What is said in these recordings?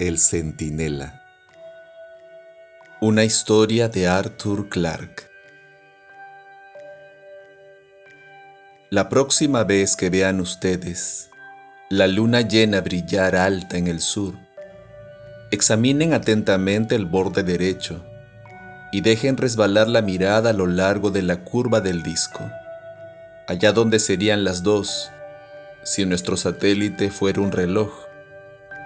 El Centinela. Una historia de Arthur Clarke. La próxima vez que vean ustedes la luna llena brillar alta en el sur, examinen atentamente el borde derecho y dejen resbalar la mirada a lo largo de la curva del disco, allá donde serían las dos si nuestro satélite fuera un reloj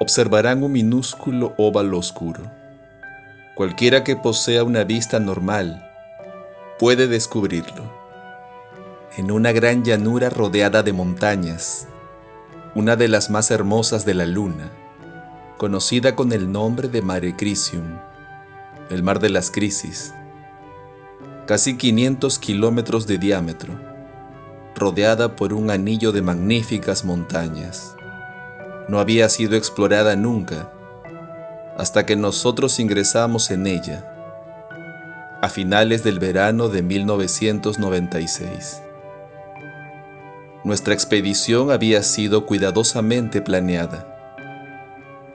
observarán un minúsculo óvalo oscuro. Cualquiera que posea una vista normal puede descubrirlo. En una gran llanura rodeada de montañas, una de las más hermosas de la luna, conocida con el nombre de Mare Crisium, el mar de las crisis, casi 500 kilómetros de diámetro, rodeada por un anillo de magníficas montañas no había sido explorada nunca hasta que nosotros ingresamos en ella a finales del verano de 1996. Nuestra expedición había sido cuidadosamente planeada.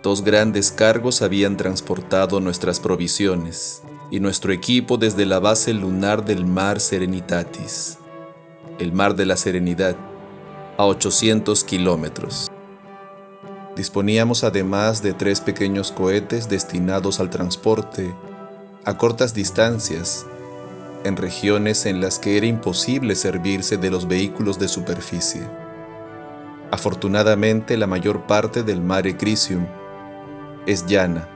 Dos grandes cargos habían transportado nuestras provisiones y nuestro equipo desde la base lunar del Mar Serenitatis, el Mar de la Serenidad, a 800 kilómetros. Disponíamos además de tres pequeños cohetes destinados al transporte a cortas distancias en regiones en las que era imposible servirse de los vehículos de superficie. Afortunadamente la mayor parte del Mare Crisium es llana.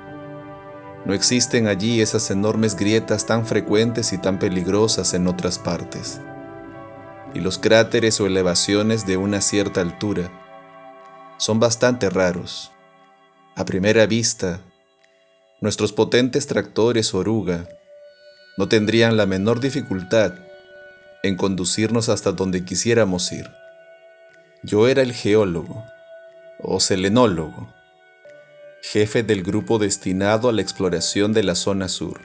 No existen allí esas enormes grietas tan frecuentes y tan peligrosas en otras partes. Y los cráteres o elevaciones de una cierta altura son bastante raros. A primera vista, nuestros potentes tractores oruga no tendrían la menor dificultad en conducirnos hasta donde quisiéramos ir. Yo era el geólogo, o selenólogo, jefe del grupo destinado a la exploración de la zona sur.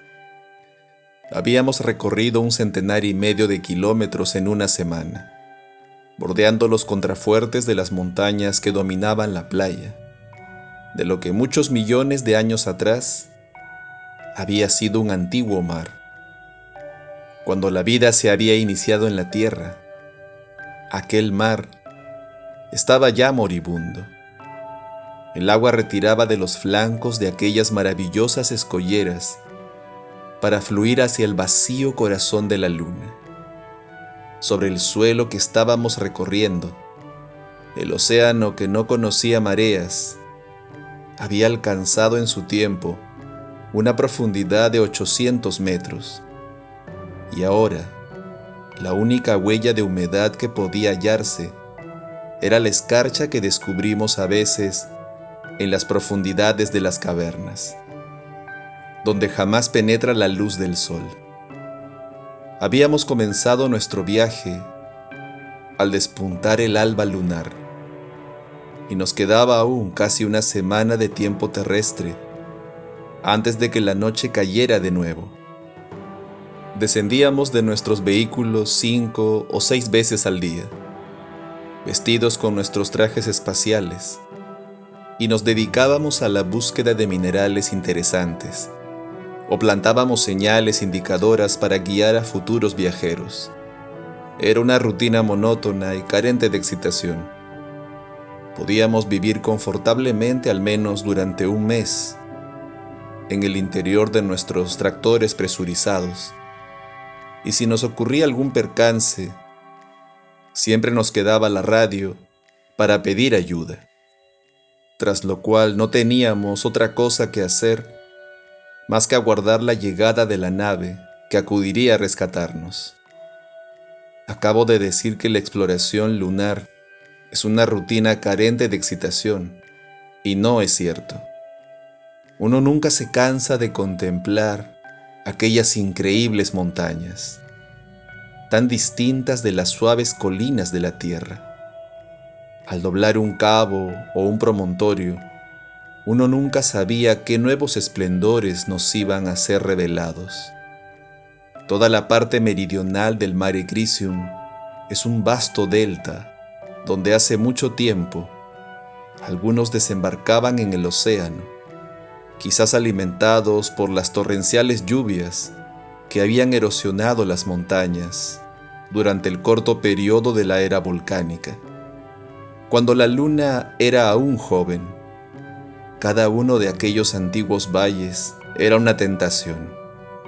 Habíamos recorrido un centenar y medio de kilómetros en una semana bordeando los contrafuertes de las montañas que dominaban la playa, de lo que muchos millones de años atrás había sido un antiguo mar. Cuando la vida se había iniciado en la tierra, aquel mar estaba ya moribundo. El agua retiraba de los flancos de aquellas maravillosas escolleras para fluir hacia el vacío corazón de la luna sobre el suelo que estábamos recorriendo. El océano que no conocía mareas había alcanzado en su tiempo una profundidad de 800 metros. Y ahora, la única huella de humedad que podía hallarse era la escarcha que descubrimos a veces en las profundidades de las cavernas, donde jamás penetra la luz del sol. Habíamos comenzado nuestro viaje al despuntar el alba lunar y nos quedaba aún casi una semana de tiempo terrestre antes de que la noche cayera de nuevo. Descendíamos de nuestros vehículos cinco o seis veces al día, vestidos con nuestros trajes espaciales, y nos dedicábamos a la búsqueda de minerales interesantes o plantábamos señales indicadoras para guiar a futuros viajeros. Era una rutina monótona y carente de excitación. Podíamos vivir confortablemente al menos durante un mes en el interior de nuestros tractores presurizados. Y si nos ocurría algún percance, siempre nos quedaba la radio para pedir ayuda, tras lo cual no teníamos otra cosa que hacer más que aguardar la llegada de la nave que acudiría a rescatarnos. Acabo de decir que la exploración lunar es una rutina carente de excitación, y no es cierto. Uno nunca se cansa de contemplar aquellas increíbles montañas, tan distintas de las suaves colinas de la Tierra. Al doblar un cabo o un promontorio, uno nunca sabía qué nuevos esplendores nos iban a ser revelados. Toda la parte meridional del Mare Crisium es un vasto delta donde hace mucho tiempo algunos desembarcaban en el océano quizás alimentados por las torrenciales lluvias que habían erosionado las montañas durante el corto periodo de la era volcánica. Cuando la luna era aún joven, cada uno de aquellos antiguos valles era una tentación,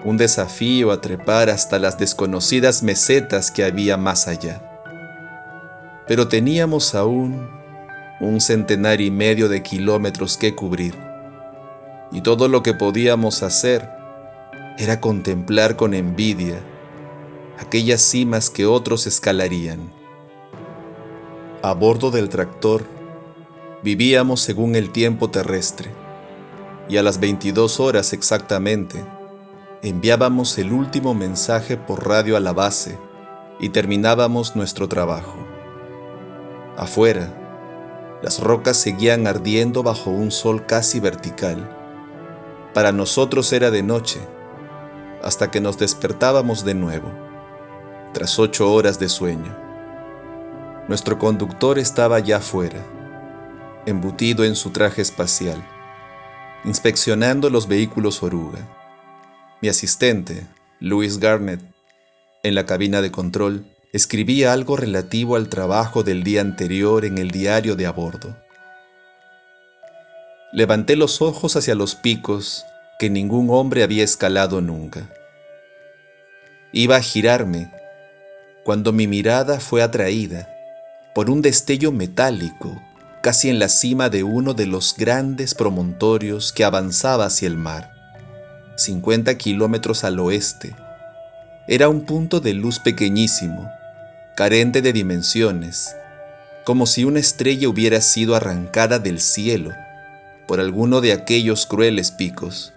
un desafío a trepar hasta las desconocidas mesetas que había más allá. Pero teníamos aún un centenar y medio de kilómetros que cubrir, y todo lo que podíamos hacer era contemplar con envidia aquellas cimas que otros escalarían. A bordo del tractor vivíamos según el tiempo terrestre y a las 22 horas exactamente enviábamos el último mensaje por radio a la base y terminábamos nuestro trabajo. Afuera, las rocas seguían ardiendo bajo un sol casi vertical. Para nosotros era de noche, hasta que nos despertábamos de nuevo, tras ocho horas de sueño. Nuestro conductor estaba ya afuera, embutido en su traje espacial, inspeccionando los vehículos oruga. Mi asistente, Louis Garnett, en la cabina de control, escribía algo relativo al trabajo del día anterior en el diario de a bordo. Levanté los ojos hacia los picos que ningún hombre había escalado nunca. Iba a girarme cuando mi mirada fue atraída por un destello metálico casi en la cima de uno de los grandes promontorios que avanzaba hacia el mar, 50 kilómetros al oeste. Era un punto de luz pequeñísimo, carente de dimensiones, como si una estrella hubiera sido arrancada del cielo por alguno de aquellos crueles picos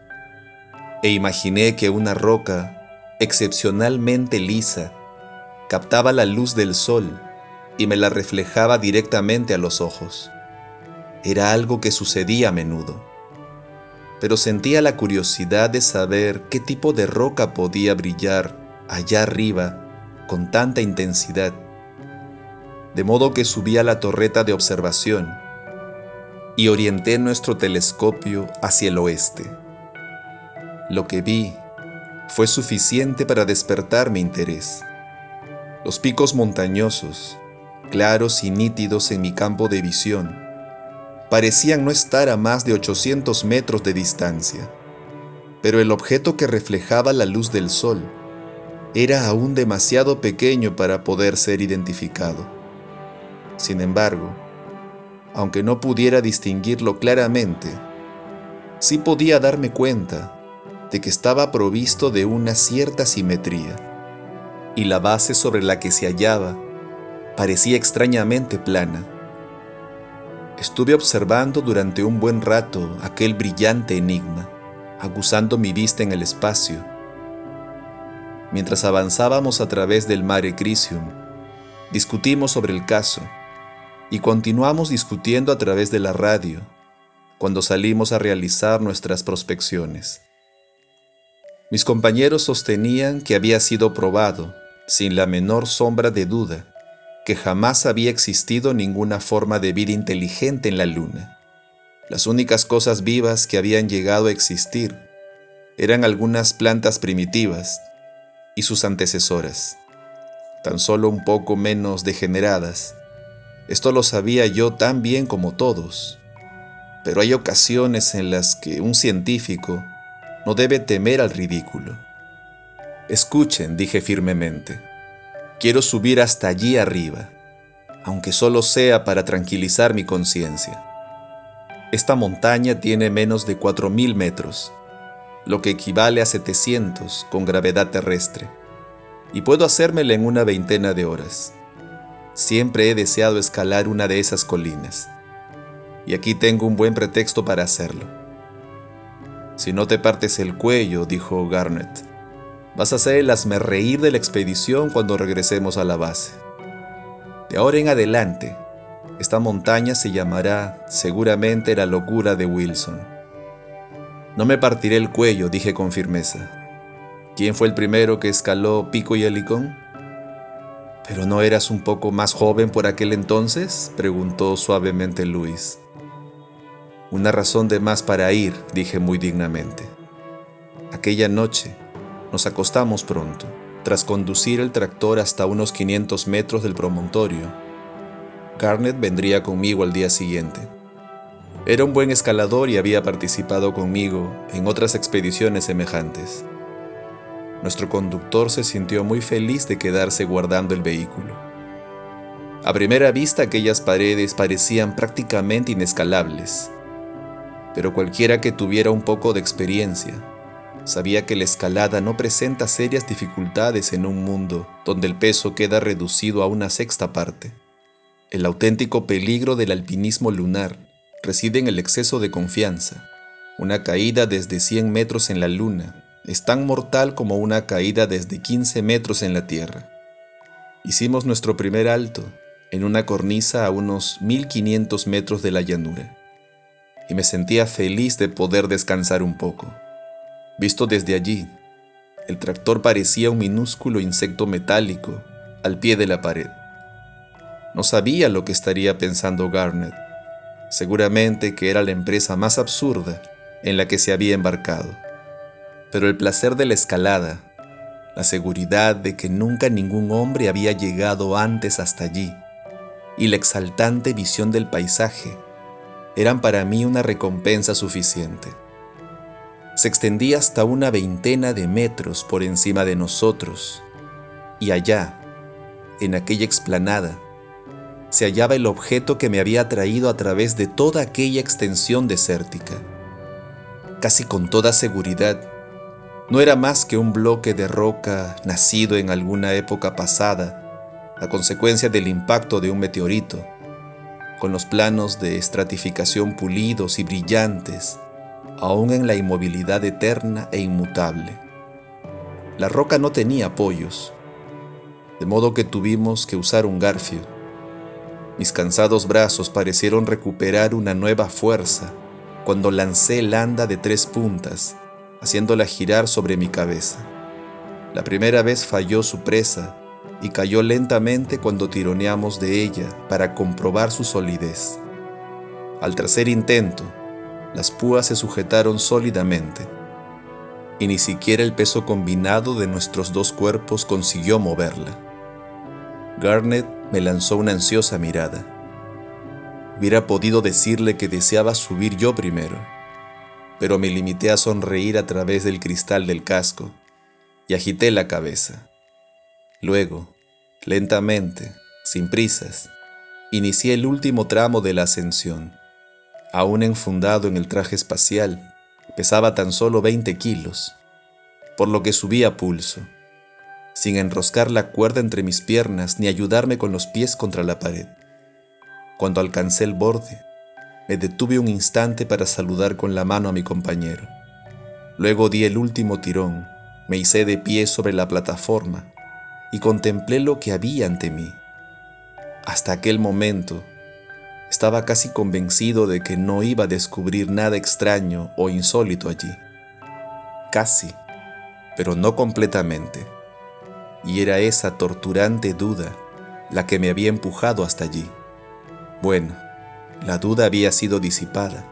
e imaginé que una roca excepcionalmente lisa captaba la luz del sol y me la reflejaba directamente a los ojos. Era algo que sucedía a menudo, pero sentía la curiosidad de saber qué tipo de roca podía brillar allá arriba con tanta intensidad, de modo que subí a la torreta de observación y orienté nuestro telescopio hacia el oeste. Lo que vi fue suficiente para despertar mi interés. Los picos montañosos, claros y nítidos en mi campo de visión, parecían no estar a más de 800 metros de distancia, pero el objeto que reflejaba la luz del sol era aún demasiado pequeño para poder ser identificado. Sin embargo, aunque no pudiera distinguirlo claramente, sí podía darme cuenta de que estaba provisto de una cierta simetría, y la base sobre la que se hallaba parecía extrañamente plana. Estuve observando durante un buen rato aquel brillante enigma, aguzando mi vista en el espacio. Mientras avanzábamos a través del mare Crisium, discutimos sobre el caso y continuamos discutiendo a través de la radio cuando salimos a realizar nuestras prospecciones. Mis compañeros sostenían que había sido probado, sin la menor sombra de duda, que jamás había existido ninguna forma de vida inteligente en la Luna. Las únicas cosas vivas que habían llegado a existir eran algunas plantas primitivas y sus antecesoras, tan solo un poco menos degeneradas. Esto lo sabía yo tan bien como todos, pero hay ocasiones en las que un científico no debe temer al ridículo. Escuchen, dije firmemente, quiero subir hasta allí arriba, aunque solo sea para tranquilizar mi conciencia. Esta montaña tiene menos de 4.000 metros, lo que equivale a 700 con gravedad terrestre, y puedo hacérmela en una veintena de horas. Siempre he deseado escalar una de esas colinas, y aquí tengo un buen pretexto para hacerlo. Si no te partes el cuello, dijo Garnet, vas a ser el reír de la expedición cuando regresemos a la base. De ahora en adelante, esta montaña se llamará seguramente la locura de Wilson. No me partiré el cuello, dije con firmeza. ¿Quién fue el primero que escaló Pico y Helicón? ¿Pero no eras un poco más joven por aquel entonces? preguntó suavemente Luis. Una razón de más para ir, dije muy dignamente. Aquella noche nos acostamos pronto, tras conducir el tractor hasta unos 500 metros del promontorio. Garnet vendría conmigo al día siguiente. Era un buen escalador y había participado conmigo en otras expediciones semejantes. Nuestro conductor se sintió muy feliz de quedarse guardando el vehículo. A primera vista aquellas paredes parecían prácticamente inescalables, pero cualquiera que tuviera un poco de experiencia sabía que la escalada no presenta serias dificultades en un mundo donde el peso queda reducido a una sexta parte. El auténtico peligro del alpinismo lunar reside en el exceso de confianza. Una caída desde 100 metros en la luna es tan mortal como una caída desde 15 metros en la Tierra. Hicimos nuestro primer alto en una cornisa a unos 1500 metros de la llanura, y me sentía feliz de poder descansar un poco. Visto desde allí, el tractor parecía un minúsculo insecto metálico al pie de la pared. No sabía lo que estaría pensando Garnet. Seguramente que era la empresa más absurda en la que se había embarcado. Pero el placer de la escalada, la seguridad de que nunca ningún hombre había llegado antes hasta allí, y la exaltante visión del paisaje eran para mí una recompensa suficiente se extendía hasta una veintena de metros por encima de nosotros, y allá, en aquella explanada, se hallaba el objeto que me había traído a través de toda aquella extensión desértica. Casi con toda seguridad, no era más que un bloque de roca nacido en alguna época pasada, a consecuencia del impacto de un meteorito, con los planos de estratificación pulidos y brillantes, aún en la inmovilidad eterna e inmutable. La roca no tenía apoyos, de modo que tuvimos que usar un garfio. Mis cansados brazos parecieron recuperar una nueva fuerza cuando lancé el anda de tres puntas, haciéndola girar sobre mi cabeza. La primera vez falló su presa y cayó lentamente cuando tironeamos de ella para comprobar su solidez. Al tercer intento, las púas se sujetaron sólidamente, y ni siquiera el peso combinado de nuestros dos cuerpos consiguió moverla. Garnet me lanzó una ansiosa mirada. Hubiera podido decirle que deseaba subir yo primero, pero me limité a sonreír a través del cristal del casco y agité la cabeza. Luego, lentamente, sin prisas, inicié el último tramo de la ascensión aún enfundado en el traje espacial, pesaba tan solo 20 kilos, por lo que subía a pulso, sin enroscar la cuerda entre mis piernas ni ayudarme con los pies contra la pared. Cuando alcancé el borde, me detuve un instante para saludar con la mano a mi compañero. Luego di el último tirón, me hice de pie sobre la plataforma y contemplé lo que había ante mí. Hasta aquel momento, estaba casi convencido de que no iba a descubrir nada extraño o insólito allí. Casi, pero no completamente. Y era esa torturante duda la que me había empujado hasta allí. Bueno, la duda había sido disipada,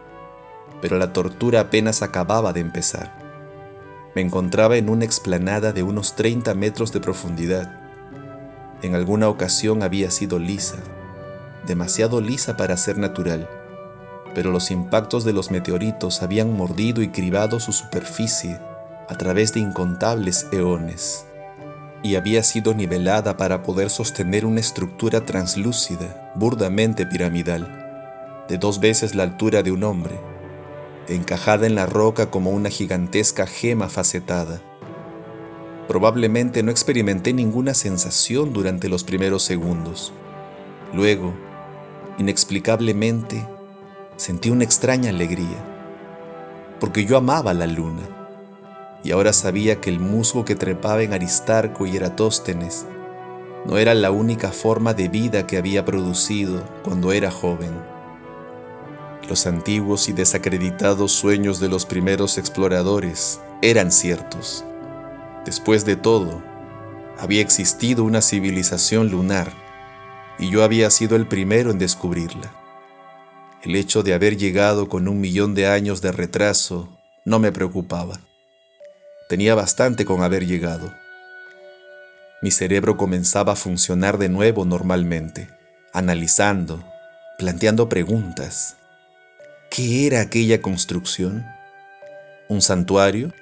pero la tortura apenas acababa de empezar. Me encontraba en una explanada de unos 30 metros de profundidad. En alguna ocasión había sido lisa, demasiado lisa para ser natural, pero los impactos de los meteoritos habían mordido y cribado su superficie a través de incontables eones, y había sido nivelada para poder sostener una estructura translúcida, burdamente piramidal, de dos veces la altura de un hombre, encajada en la roca como una gigantesca gema facetada. Probablemente no experimenté ninguna sensación durante los primeros segundos. Luego, inexplicablemente, sentí una extraña alegría, porque yo amaba la luna, y ahora sabía que el musgo que trepaba en Aristarco y Eratóstenes no era la única forma de vida que había producido cuando era joven. Los antiguos y desacreditados sueños de los primeros exploradores eran ciertos. Después de todo, había existido una civilización lunar y yo había sido el primero en descubrirla. El hecho de haber llegado con un millón de años de retraso no me preocupaba. Tenía bastante con haber llegado. Mi cerebro comenzaba a funcionar de nuevo normalmente, analizando, planteando preguntas. ¿Qué era aquella construcción? ¿Un santuario?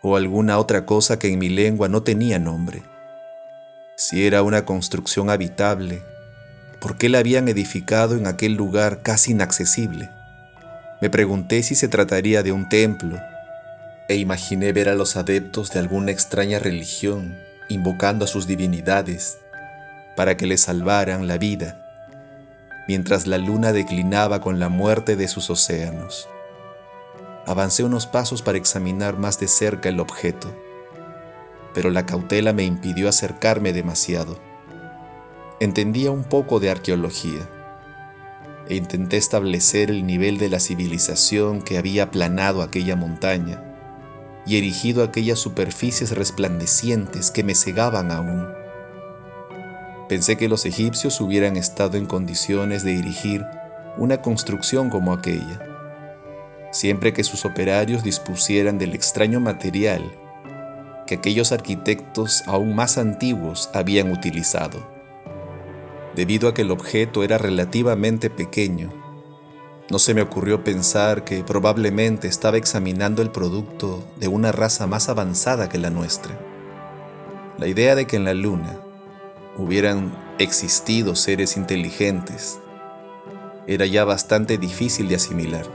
¿O alguna otra cosa que en mi lengua no tenía nombre? Si era una construcción habitable, ¿por qué la habían edificado en aquel lugar casi inaccesible? Me pregunté si se trataría de un templo e imaginé ver a los adeptos de alguna extraña religión invocando a sus divinidades para que les salvaran la vida, mientras la luna declinaba con la muerte de sus océanos. Avancé unos pasos para examinar más de cerca el objeto, pero la cautela me impidió acercarme demasiado. Entendía un poco de arqueología e intenté establecer el nivel de la civilización que había aplanado aquella montaña y erigido aquellas superficies resplandecientes que me cegaban aún. Pensé que los egipcios hubieran estado en condiciones de erigir una construcción como aquella, siempre que sus operarios dispusieran del extraño material que aquellos arquitectos aún más antiguos habían utilizado. Debido a que el objeto era relativamente pequeño, no se me ocurrió pensar que probablemente estaba examinando el producto de una raza más avanzada que la nuestra. La idea de que en la Luna hubieran existido seres inteligentes era ya bastante difícil de asimilar,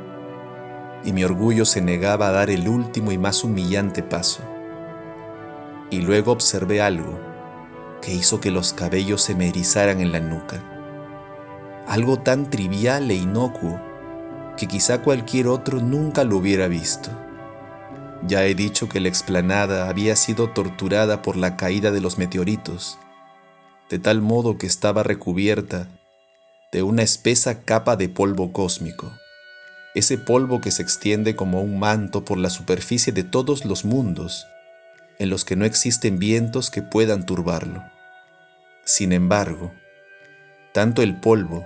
y mi orgullo se negaba a dar el último y más humillante paso. Y luego observé algo que hizo que los cabellos se me erizaran en la nuca. Algo tan trivial e inocuo que quizá cualquier otro nunca lo hubiera visto. Ya he dicho que la explanada había sido torturada por la caída de los meteoritos, de tal modo que estaba recubierta de una espesa capa de polvo cósmico, ese polvo que se extiende como un manto por la superficie de todos los mundos, en los que no existen vientos que puedan turbarlo. Sin embargo, tanto el polvo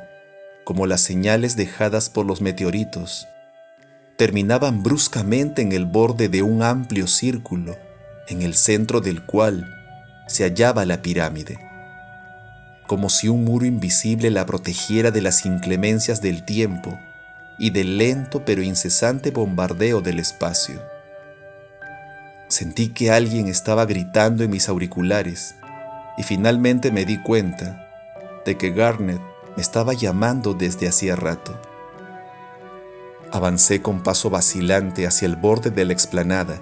como las señales dejadas por los meteoritos, terminaban bruscamente en el borde de un amplio círculo, en el centro del cual se hallaba la pirámide, como si un muro invisible la protegiera de las inclemencias del tiempo y del lento pero incesante bombardeo del espacio. Sentí que alguien estaba gritando en mis auriculares y finalmente me di cuenta de que Garnet estaba llamando desde hacía rato. Avancé con paso vacilante hacia el borde de la explanada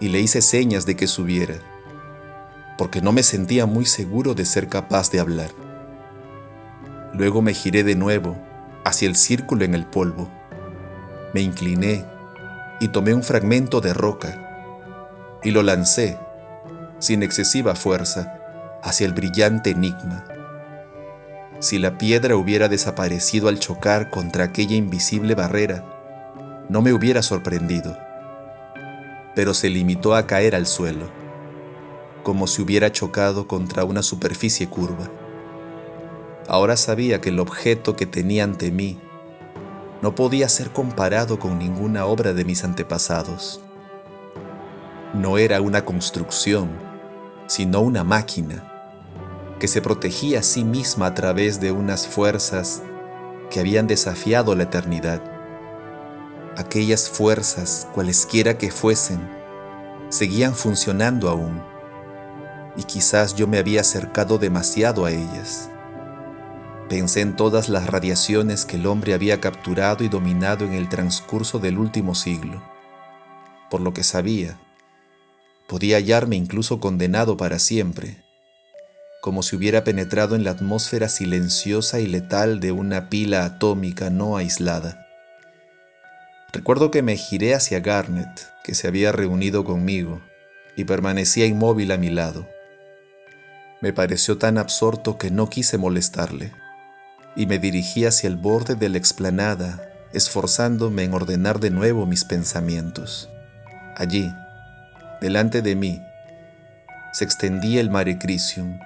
y le hice señas de que subiera, porque no me sentía muy seguro de ser capaz de hablar. Luego me giré de nuevo hacia el círculo en el polvo. Me incliné y tomé un fragmento de roca y lo lancé, sin excesiva fuerza, hacia el brillante enigma. Si la piedra hubiera desaparecido al chocar contra aquella invisible barrera, no me hubiera sorprendido, pero se limitó a caer al suelo, como si hubiera chocado contra una superficie curva. Ahora sabía que el objeto que tenía ante mí no podía ser comparado con ninguna obra de mis antepasados. No era una construcción, sino una máquina que se protegía a sí misma a través de unas fuerzas que habían desafiado la eternidad. Aquellas fuerzas, cualesquiera que fuesen, seguían funcionando aún, y quizás yo me había acercado demasiado a ellas. Pensé en todas las radiaciones que el hombre había capturado y dominado en el transcurso del último siglo. Por lo que sabía, podía hallarme incluso condenado para siempre como si hubiera penetrado en la atmósfera silenciosa y letal de una pila atómica no aislada. Recuerdo que me giré hacia Garnet, que se había reunido conmigo, y permanecía inmóvil a mi lado. Me pareció tan absorto que no quise molestarle, y me dirigí hacia el borde de la explanada, esforzándome en ordenar de nuevo mis pensamientos. Allí, delante de mí, se extendía el Mare Crisium,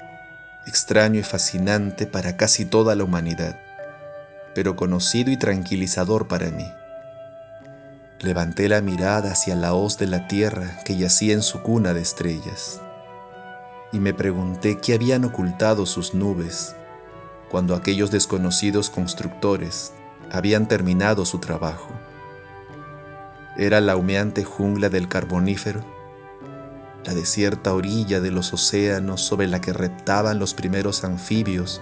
extraño y fascinante para casi toda la humanidad. pero conocido y tranquilizador para mí. Levanté la mirada hacia la hoz de la tierra que yacía en su cuna de estrellas y me pregunté qué habían ocultado sus nubes cuando aquellos desconocidos constructores habían terminado su trabajo. Era la humeante jungla del carbonífero, la desierta orilla de los océanos sobre la que reptaban los primeros anfibios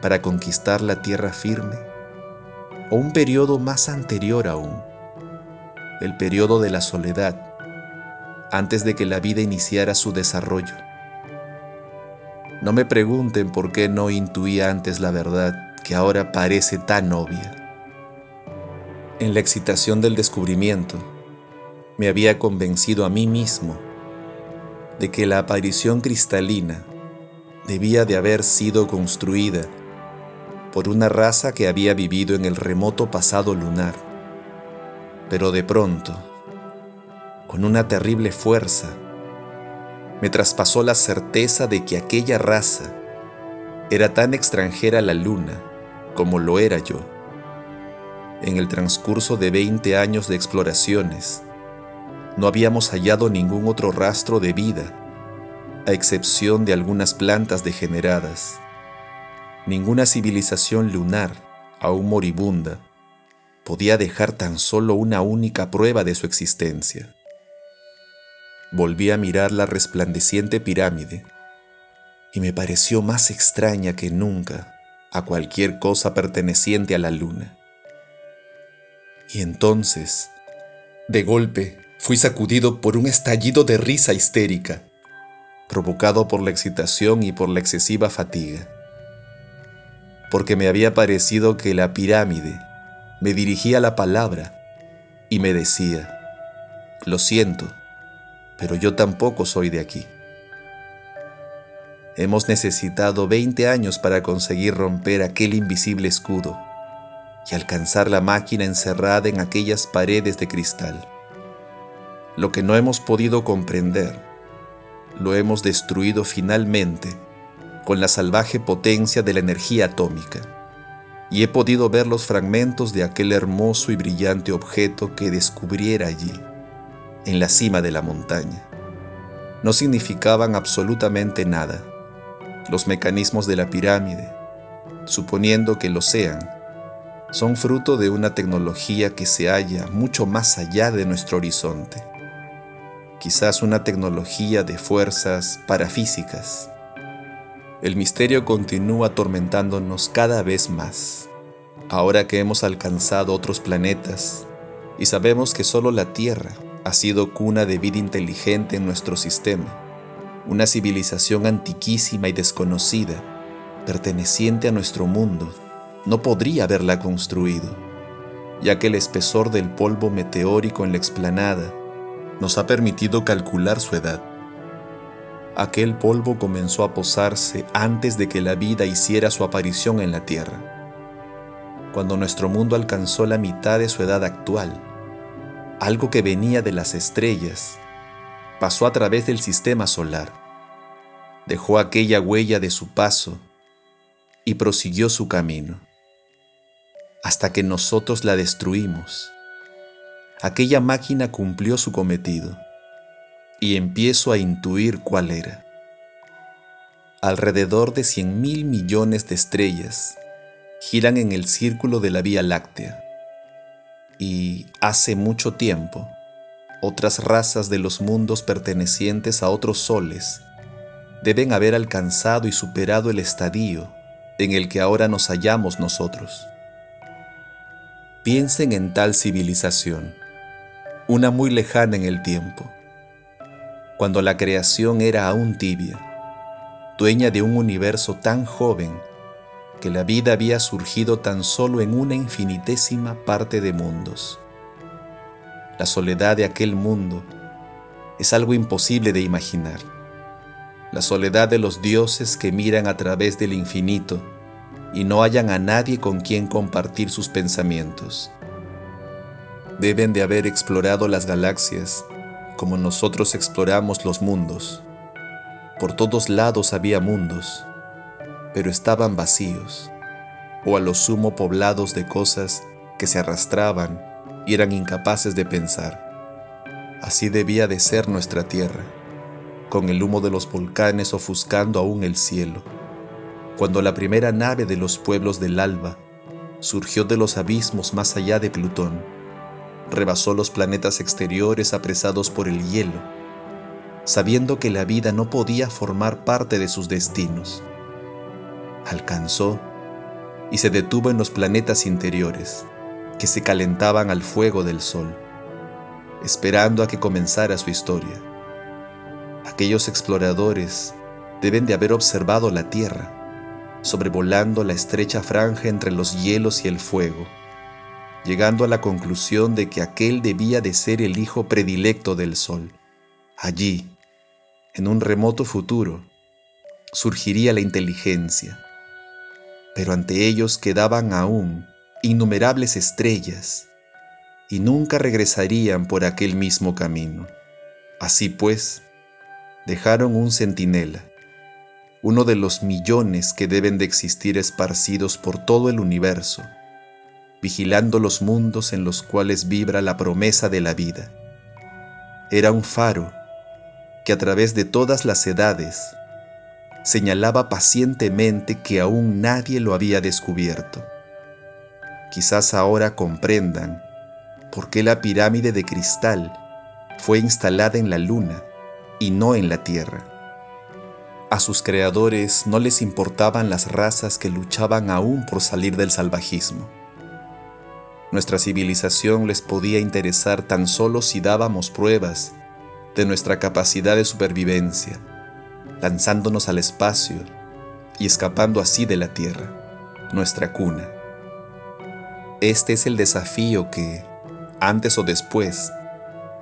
para conquistar la tierra firme, o un periodo más anterior aún el periodo de la soledad, antes de que la vida iniciara su desarrollo. No me pregunten por qué no intuía antes la verdad que ahora parece tan obvia. En la excitación del descubrimiento, me había convencido a mí mismo de que la aparición cristalina debía de haber sido construida por una raza que había vivido en el remoto pasado lunar pero de pronto, con una terrible fuerza, me traspasó la certeza de que aquella raza era tan extranjera a la luna como lo era yo. En el transcurso de 20 años de exploraciones, no habíamos hallado ningún otro rastro de vida, a excepción de algunas plantas degeneradas. Ninguna civilización lunar, aún moribunda, podía dejar tan solo una única prueba de su existencia. Volví a mirar la resplandeciente pirámide y me pareció más extraña que nunca a cualquier cosa perteneciente a la luna. Y entonces, de golpe, fui sacudido por un estallido de risa histérica, provocado por la excitación y por la excesiva fatiga, porque me había parecido que la pirámide me dirigía la palabra y me decía, lo siento, pero yo tampoco soy de aquí. Hemos necesitado 20 años para conseguir romper aquel invisible escudo y alcanzar la máquina encerrada en aquellas paredes de cristal. Lo que no hemos podido comprender, lo hemos destruido finalmente con la salvaje potencia de la energía atómica y he podido ver los fragmentos de aquel hermoso y brillante objeto que descubriera allí, en la cima de la montaña. No significaban absolutamente nada. Los mecanismos de la pirámide, suponiendo que lo sean, son fruto de una tecnología que se halla mucho más allá de nuestro horizonte. Quizás una tecnología de fuerzas parafísicas el misterio continúa atormentándonos cada vez más. Ahora que hemos alcanzado otros planetas y sabemos que solo la Tierra ha sido cuna de vida inteligente en nuestro sistema, una civilización antiquísima y desconocida, perteneciente a nuestro mundo, no podría haberla construido, ya que el espesor del polvo meteórico en la explanada nos ha permitido calcular su edad aquel polvo comenzó a posarse antes de que la vida hiciera su aparición en la Tierra. Cuando nuestro mundo alcanzó la mitad de su edad actual, algo que venía de las estrellas pasó a través del sistema solar, dejó aquella huella de su paso y prosiguió su camino, hasta que nosotros la destruimos. Aquella máquina cumplió su cometido y empiezo a intuir cuál era. Alrededor de 100 mil millones de estrellas giran en el círculo de la Vía Láctea. Y hace mucho tiempo, otras razas de los mundos pertenecientes a otros soles deben haber alcanzado y superado el estadio en el que ahora nos hallamos nosotros. Piensen en tal civilización, una muy lejana en el tiempo cuando la creación era aún tibia, dueña de un universo tan joven que la vida había surgido tan solo en una infinitésima parte de mundos. La soledad de aquel mundo es algo imposible de imaginar. La soledad de los dioses que miran a través del infinito y no hallan a nadie con quien compartir sus pensamientos. Deben de haber explorado las galaxias como nosotros exploramos los mundos. Por todos lados había mundos, pero estaban vacíos. o a lo sumo poblados de cosas que se arrastraban y eran incapaces de pensar. Así debía de ser nuestra tierra, con el humo de los volcanes ofuscando aún el cielo, cuando la primera nave de los pueblos del alba surgió de los abismos más allá de Plutón, rebasó los planetas exteriores apresados por el hielo, sabiendo que la vida no podía formar parte de sus destinos. Alcanzó y se detuvo en los planetas interiores, que se calentaban al fuego del sol, esperando a que comenzara su historia. Aquellos exploradores deben de haber observado la Tierra, sobrevolando la estrecha franja entre los hielos y el fuego, llegando a la conclusión de que aquel debía de ser el hijo predilecto del Sol. Allí, en un remoto futuro, surgiría la inteligencia, pero ante ellos quedaban aún innumerables estrellas y nunca regresarían por aquel mismo camino. Así pues, dejaron un centinela, uno de los millones que deben de existir esparcidos por todo el universo, vigilando los mundos en los cuales vibra la promesa de la vida. Era un faro que a través de todas las edades señalaba pacientemente que aún nadie lo había descubierto. Quizás ahora comprendan por qué la pirámide de cristal fue instalada en la luna y no en la tierra. A sus creadores no les importaban las razas que luchaban aún por salir del salvajismo. Nuestra civilización les podía interesar tan solo si dábamos pruebas de nuestra capacidad de supervivencia, lanzándonos al espacio y escapando así de la Tierra, nuestra cuna. Este es el desafío que, antes o después,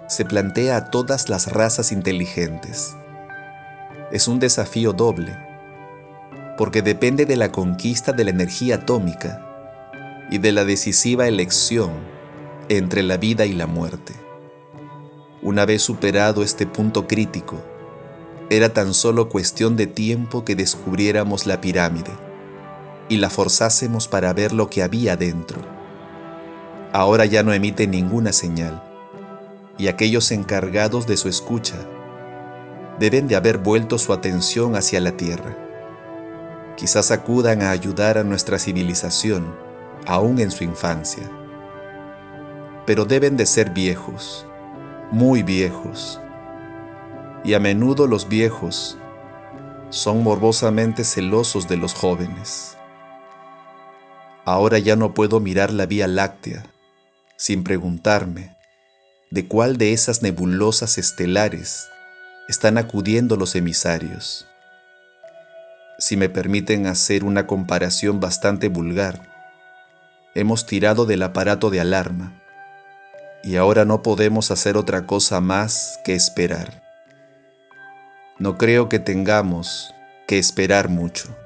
se plantea a todas las razas inteligentes es un desafío doble, porque depende de la conquista de la energía atómica y de la decisiva elección entre la vida y la muerte. Una vez superado este punto crítico, era tan solo cuestión de tiempo que descubriéramos la pirámide y la forzásemos para ver lo que había dentro. Ahora ya no emite ninguna señal, y aquellos encargados de su escucha deben de haber vuelto su atención hacia la tierra. Quizás acudan a ayudar a nuestra civilización, aún en su infancia. Pero deben de ser viejos, muy viejos. Y a menudo los viejos son morbosamente celosos de los jóvenes. Ahora ya no puedo mirar la Vía Láctea sin preguntarme de cuál de esas nebulosas estelares están acudiendo los emisarios. Si me permiten hacer una comparación bastante vulgar, hemos tirado del aparato de alarma y ahora no podemos hacer otra cosa más que esperar. No creo que tengamos que esperar mucho.